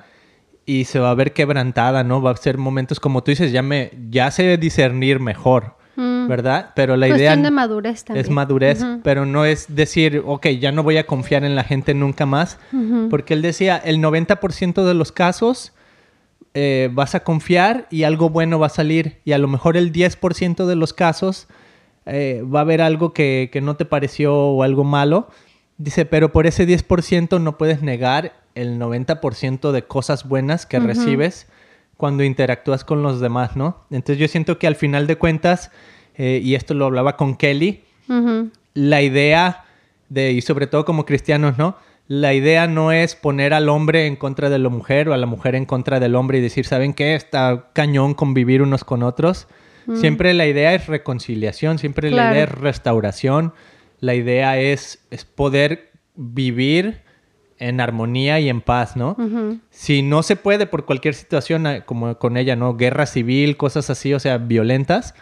y se va a ver quebrantada, ¿no? Va a ser momentos como tú dices, ya me ya sé discernir mejor, mm. ¿verdad? Pero la idea de madurez también. es madurez, pero no es decir, ok, ya no voy a confiar en la gente nunca más, porque él decía, el 90% de los casos eh, vas a confiar y algo bueno va a salir, y a lo mejor el 10% de los casos eh, va a haber algo que, que no te pareció o algo malo. Dice, pero por ese 10% no puedes negar el 90% de cosas buenas que recibes cuando interactúas con los demás, ¿no? Entonces yo siento que al final de cuentas, eh, y esto lo hablaba con Kelly, la idea de, y sobre todo como cristianos, ¿no? La idea no es poner al hombre en contra de la mujer o a la mujer en contra del hombre y decir, ¿saben qué? Está cañón convivir unos con otros. Siempre la idea es reconciliación, siempre la idea es restauración. La idea es, es poder vivir en armonía y en paz, ¿no? Si no se puede por cualquier situación eh, como con ella, ¿no? Guerra civil, cosas así, o sea, violentas,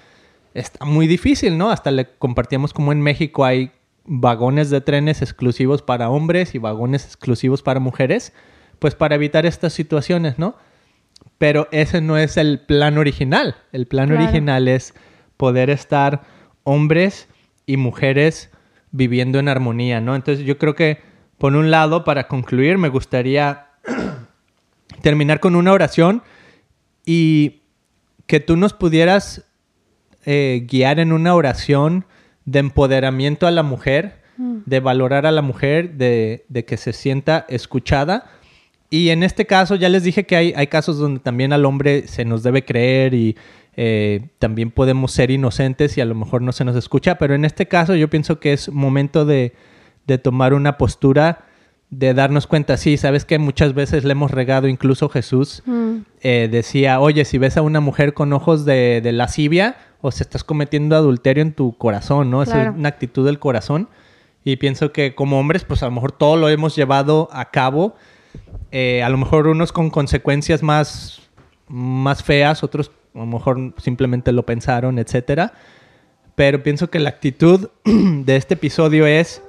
está muy difícil, ¿no? Hasta le compartíamos como en México hay vagones de trenes exclusivos para hombres y vagones exclusivos para mujeres, pues para evitar estas situaciones, ¿no? Pero ese no es el plan original. El plan original es poder estar hombres y mujeres viviendo en armonía, ¿no? Entonces yo creo que por un lado, para concluir, me gustaría terminar con una oración y que tú nos pudieras eh, guiar en una oración de empoderamiento a la mujer, mm. de valorar a la mujer, de, que se sienta escuchada. Y en este caso ya les dije que hay, hay casos donde también al hombre se nos debe creer y eh, también podemos ser inocentes y a lo mejor no se nos escucha, pero en este caso yo pienso que es momento de, de tomar una postura de darnos cuenta, sí, sabes que muchas veces le hemos regado, incluso Jesús mm. eh, decía, oye, si ves a una mujer con ojos de, de, lascivia, o se estás cometiendo adulterio en tu corazón, ¿no? Es una actitud del corazón. Y pienso que como hombres, pues a lo mejor todo lo hemos llevado a cabo, eh, a lo mejor unos con consecuencias más, más feas, otros a lo mejor simplemente lo pensaron, etcétera. Pero pienso que la actitud de este episodio es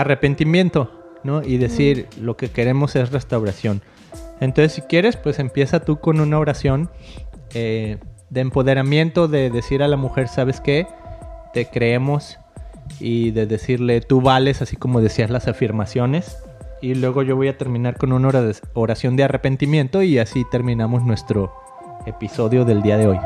arrepentimiento, ¿no? Y decir, lo que queremos es restauración. Entonces, si quieres, pues empieza tú con una oración eh, de empoderamiento, de decir a la mujer, ¿sabes qué? Te creemos y de decirle, tú vales, así como decías las afirmaciones. Y luego yo voy a terminar con una oración de arrepentimiento y así terminamos nuestro episodio del día de hoy.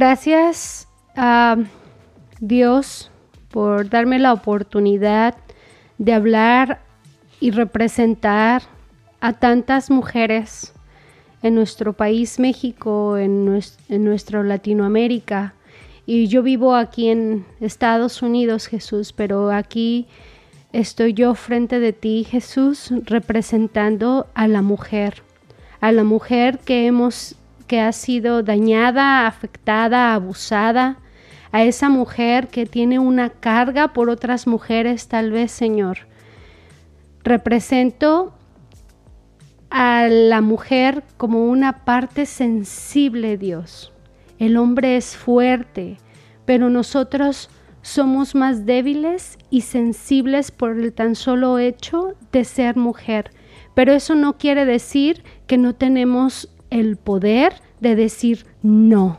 Gracias a Dios por darme la oportunidad de hablar y representar a tantas mujeres en nuestro país México, en, nuestro Latinoamérica. Y yo vivo aquí en Estados Unidos, Jesús, pero aquí estoy yo frente de ti, Jesús, representando a la mujer, a la mujer que hemos que ha sido dañada, afectada, abusada, a esa mujer que tiene una carga por otras mujeres, tal vez, Señor. Represento a la mujer como una parte sensible, Dios. El hombre es fuerte, pero nosotros somos más débiles y sensibles por el tan solo hecho de ser mujer. Pero eso no quiere decir que no tenemos el poder de decir no.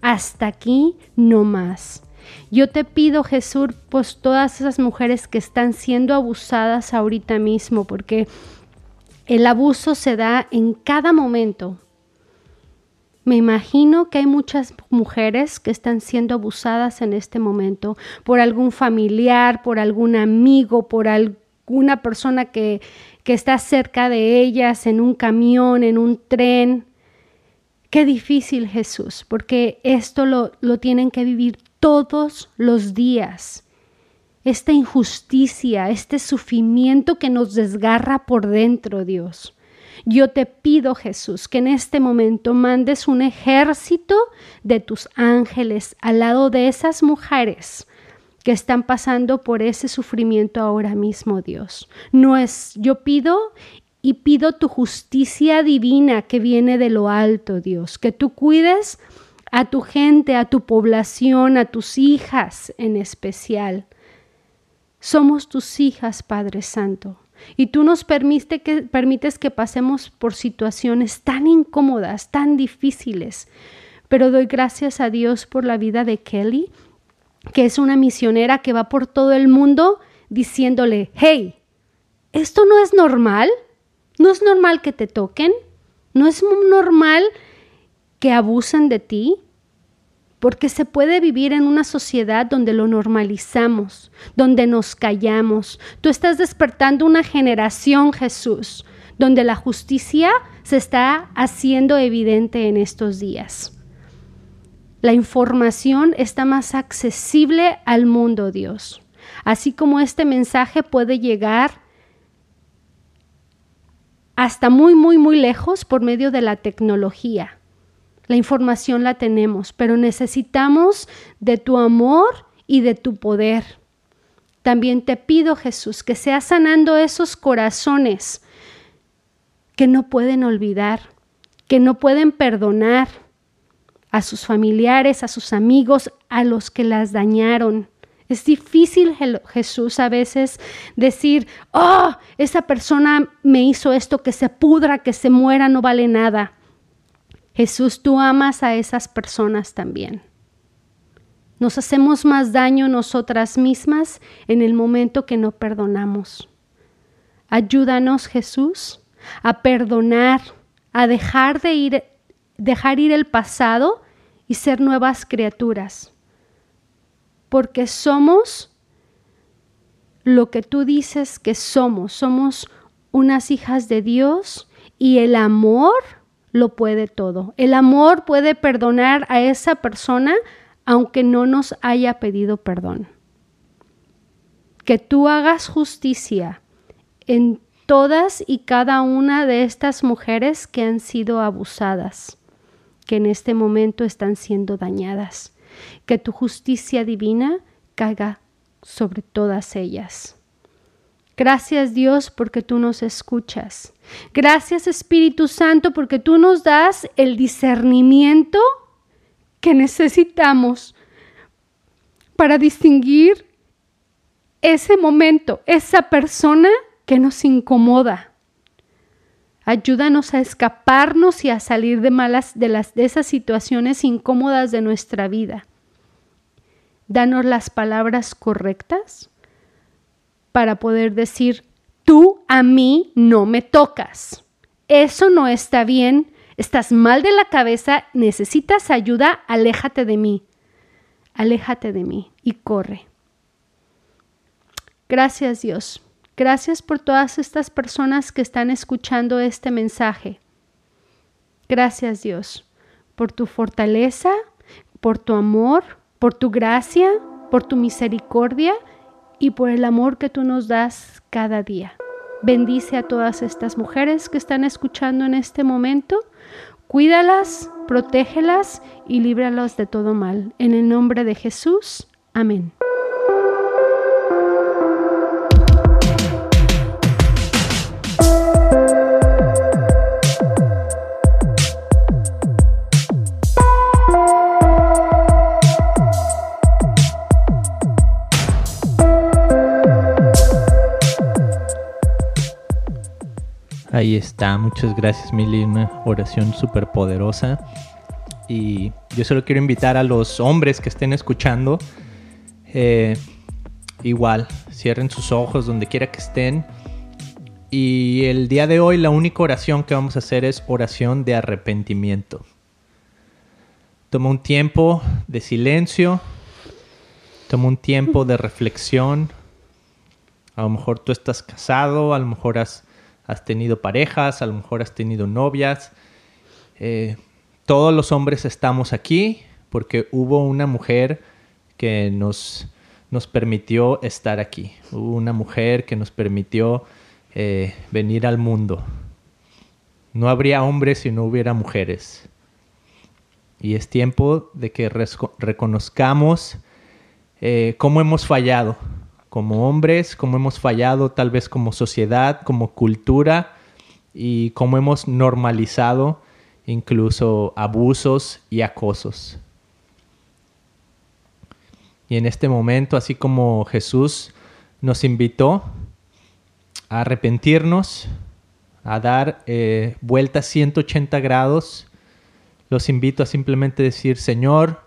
Hasta aquí no más. Yo te pido, Jesús, pues todas esas mujeres que están siendo abusadas ahorita mismo, porque el abuso se da en cada momento. Me imagino que hay muchas mujeres que están siendo abusadas en este momento por algún familiar, por algún amigo, por alguna persona que, que está cerca de ellas, en un camión, en un tren. Qué difícil Jesús, porque esto lo, lo tienen que vivir todos los días. Esta injusticia, este sufrimiento que nos desgarra por dentro, Dios. Yo te pido, Jesús, que en este momento mandes un ejército de tus ángeles al lado de esas mujeres que están pasando por ese sufrimiento ahora mismo, Dios. No es, yo pido y pido tu justicia divina que viene de lo alto, Dios, que tú cuides a tu gente, a tu población, a tus hijas en especial. Somos tus hijas, Padre Santo. Y tú nos que, permites que pasemos por situaciones tan incómodas, tan difíciles. Pero doy gracias a Dios por la vida de Kelly, que es una misionera que va por todo el mundo diciéndole, hey, ¿esto no es normal? ¿No es normal que te toquen? ¿No es normal que abusen de ti? porque se puede vivir en una sociedad donde lo normalizamos, donde nos callamos. Tú estás despertando una generación, Jesús, donde la justicia se está haciendo evidente en estos días. La información está más accesible al mundo, Dios. Así como este mensaje puede llegar hasta muy, muy, muy lejos por medio de la tecnología. La información la tenemos, pero necesitamos de tu amor y de tu poder. También te pido, Jesús, que seas sanando esos corazones que no pueden olvidar, que no pueden perdonar a sus familiares, a sus amigos, a los que las dañaron. Es difícil, Jesús, a veces decir, oh, esa persona me hizo esto, que se pudra, que se muera, no vale nada. Jesús, tú amas a esas personas también. Nos hacemos más daño nosotras mismas en el momento que no perdonamos. Ayúdanos, Jesús, a perdonar, a dejar de ir, dejar ir el pasado y ser nuevas criaturas. Porque somos lo que tú dices que somos. Somos unas hijas de Dios y el amor lo puede todo. El amor puede perdonar a esa persona aunque no nos haya pedido perdón. Que tú hagas justicia en todas y cada una de estas mujeres que han sido abusadas, que en este momento están siendo dañadas. Que tu justicia divina caiga sobre todas ellas. Gracias Dios porque tú nos escuchas. Gracias Espíritu Santo porque tú nos das el discernimiento que necesitamos para distinguir ese momento, esa persona que nos incomoda. Ayúdanos a escaparnos y a salir de malas de las de esas situaciones incómodas de nuestra vida. Danos las palabras correctas para poder decir, tú a mí no me tocas. Eso no está bien, estás mal de la cabeza, necesitas ayuda, aléjate de mí. Aléjate de mí y corre. Gracias Dios. Gracias por todas estas personas que están escuchando este mensaje. Gracias Dios por tu fortaleza, por tu amor, por tu gracia, por tu misericordia y por el amor que tú nos das cada día. Bendice a todas estas mujeres que están escuchando en este momento. Cuídalas, protégelas y líbralas de todo mal. En el nombre de Jesús. Amén. Ahí está, muchas gracias Mili, una oración súper poderosa. Y yo solo quiero invitar a los hombres que estén escuchando, eh, igual, cierren sus ojos donde quiera que estén. Y el día de hoy la única oración que vamos a hacer es oración de arrepentimiento. Toma un tiempo de silencio, toma un tiempo de reflexión. A lo mejor tú estás casado, a lo mejor has has tenido parejas, a lo mejor has tenido novias. Eh, todos los hombres estamos aquí porque hubo una mujer que nos, nos permitió estar aquí. Hubo una mujer que nos permitió eh, venir al mundo. No habría hombres si no hubiera mujeres. Y es tiempo de que reconozcamos eh, cómo hemos fallado como hombres, cómo hemos fallado tal vez como sociedad, como cultura y cómo hemos normalizado incluso abusos y acosos. Y en este momento, así como Jesús nos invitó a arrepentirnos, a dar eh, vueltas 180 grados, los invito a simplemente decir, Señor,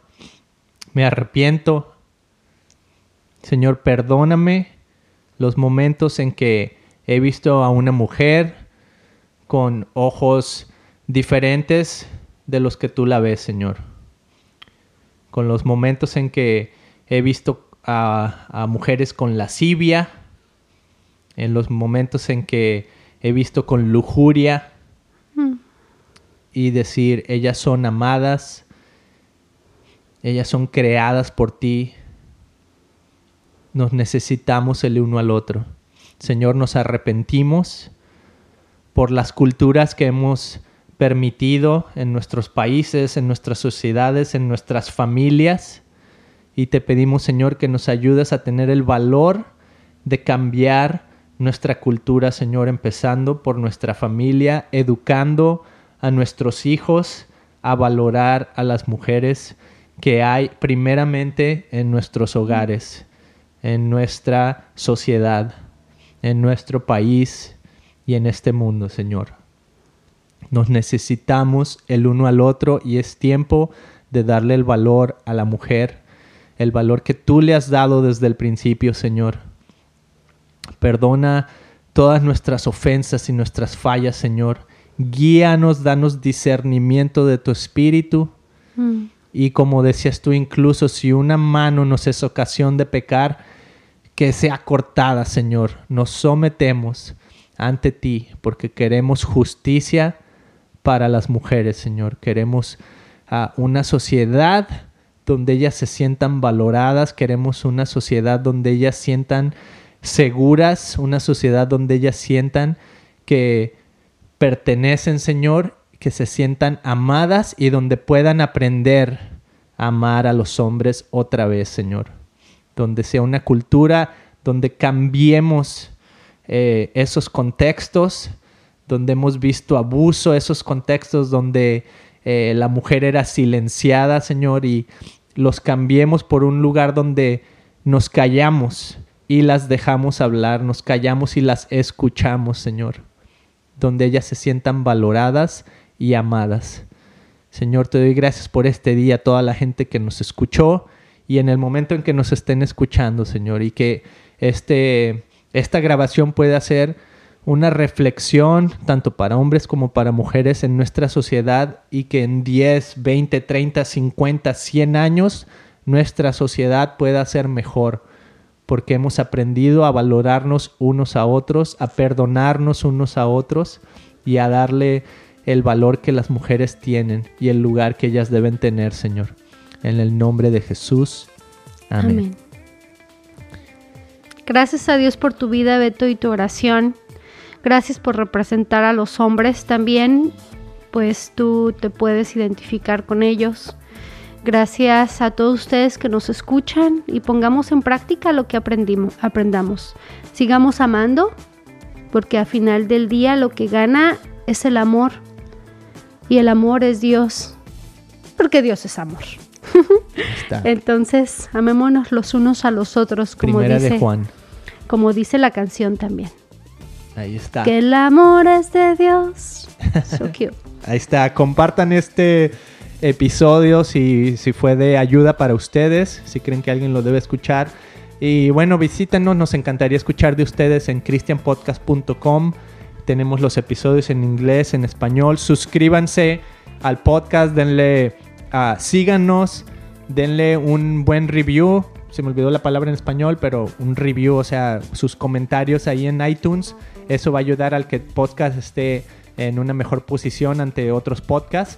me arrepiento, Señor, perdóname los momentos en que he visto a una mujer con ojos diferentes de los que tú la ves, Señor. Con los momentos en que he visto a, mujeres con lascivia, en los momentos en que he visto con lujuria mm. y decir, ellas son amadas, ellas son creadas por ti, nos necesitamos el uno al otro. Señor, nos arrepentimos por las culturas que hemos permitido en nuestros países, en nuestras sociedades, en nuestras familias. Y te pedimos, Señor, que nos ayudes a tener el valor de cambiar nuestra cultura, Señor, empezando por nuestra familia, educando a nuestros hijos a valorar a las mujeres que hay primeramente en nuestros hogares en nuestra sociedad, en nuestro país y en este mundo, Señor. Nos necesitamos el uno al otro y es tiempo de darle el valor a la mujer, el valor que tú le has dado desde el principio, Señor. Perdona todas nuestras ofensas y nuestras fallas, Señor. Guíanos, danos discernimiento de tu espíritu. Mm. Y como decías tú, incluso si una mano nos es ocasión de pecar, que sea cortada, Señor. Nos sometemos ante ti porque queremos justicia para las mujeres, Señor. Queremos ah, una sociedad donde ellas se sientan valoradas, queremos una sociedad donde ellas sientan seguras, una sociedad donde ellas sientan que pertenecen, Señor, que se sientan amadas y donde puedan aprender a amar a los hombres otra vez, Señor donde sea una cultura donde cambiemos eh, esos contextos, donde hemos visto abuso, esos contextos donde eh, la mujer era silenciada, Señor, y los cambiemos por un lugar donde nos callamos y las dejamos hablar, nos callamos y las escuchamos, Señor, donde ellas se sientan valoradas y amadas. Señor, te doy gracias por este día, toda la gente que nos escuchó y en el momento en que nos estén escuchando, Señor, y que este, esta grabación pueda ser una reflexión tanto para hombres como para mujeres en nuestra sociedad y que en 10, 20, 30, 50, 100 años nuestra sociedad pueda ser mejor porque hemos aprendido a valorarnos unos a otros, a perdonarnos unos a otros y a darle el valor que las mujeres tienen y el lugar que ellas deben tener, Señor. En el nombre de Jesús. Amén. Gracias a Dios por tu vida, Beto, y tu oración. Gracias por representar a los hombres también, pues tú te puedes identificar con ellos. Gracias a todos ustedes que nos escuchan y pongamos en práctica lo que aprendimos, aprendamos. Sigamos amando, porque al final del día lo que gana es el amor. Y el amor es Dios, porque Dios es amor. Entonces, amémonos los unos a los otros, como dice, Juan. Como dice la canción también. Ahí está. Que el amor es de Dios. Ahí está. Compartan este episodio si, si fue de ayuda para ustedes, si creen que alguien lo debe escuchar. Y bueno, visítenos, nos encantaría escuchar de ustedes en christianpodcast.com. Tenemos los episodios en inglés, en español. Suscríbanse al podcast, denle Ah, síganos, denle un buen review. Se me olvidó la palabra en español, pero un review, o sea, sus comentarios ahí en iTunes. Eso va a ayudar al que el podcast esté en una mejor posición ante otros podcasts.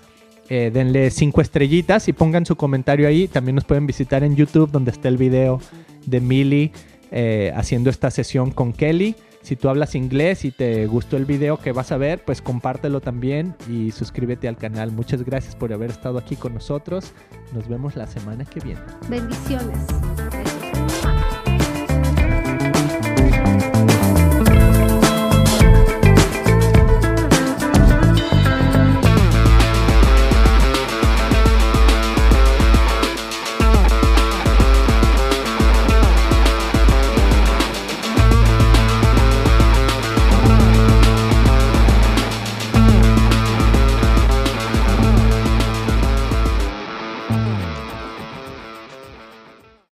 Eh, denle cinco estrellitas y pongan su comentario ahí. También nos pueden visitar en YouTube, donde está el video de Millie eh, haciendo esta sesión con Kelly. Si tú hablas inglés y te gustó el video que vas a ver, pues compártelo también y suscríbete al canal. Muchas gracias por haber estado aquí con nosotros. Nos vemos la semana que viene. Bendiciones.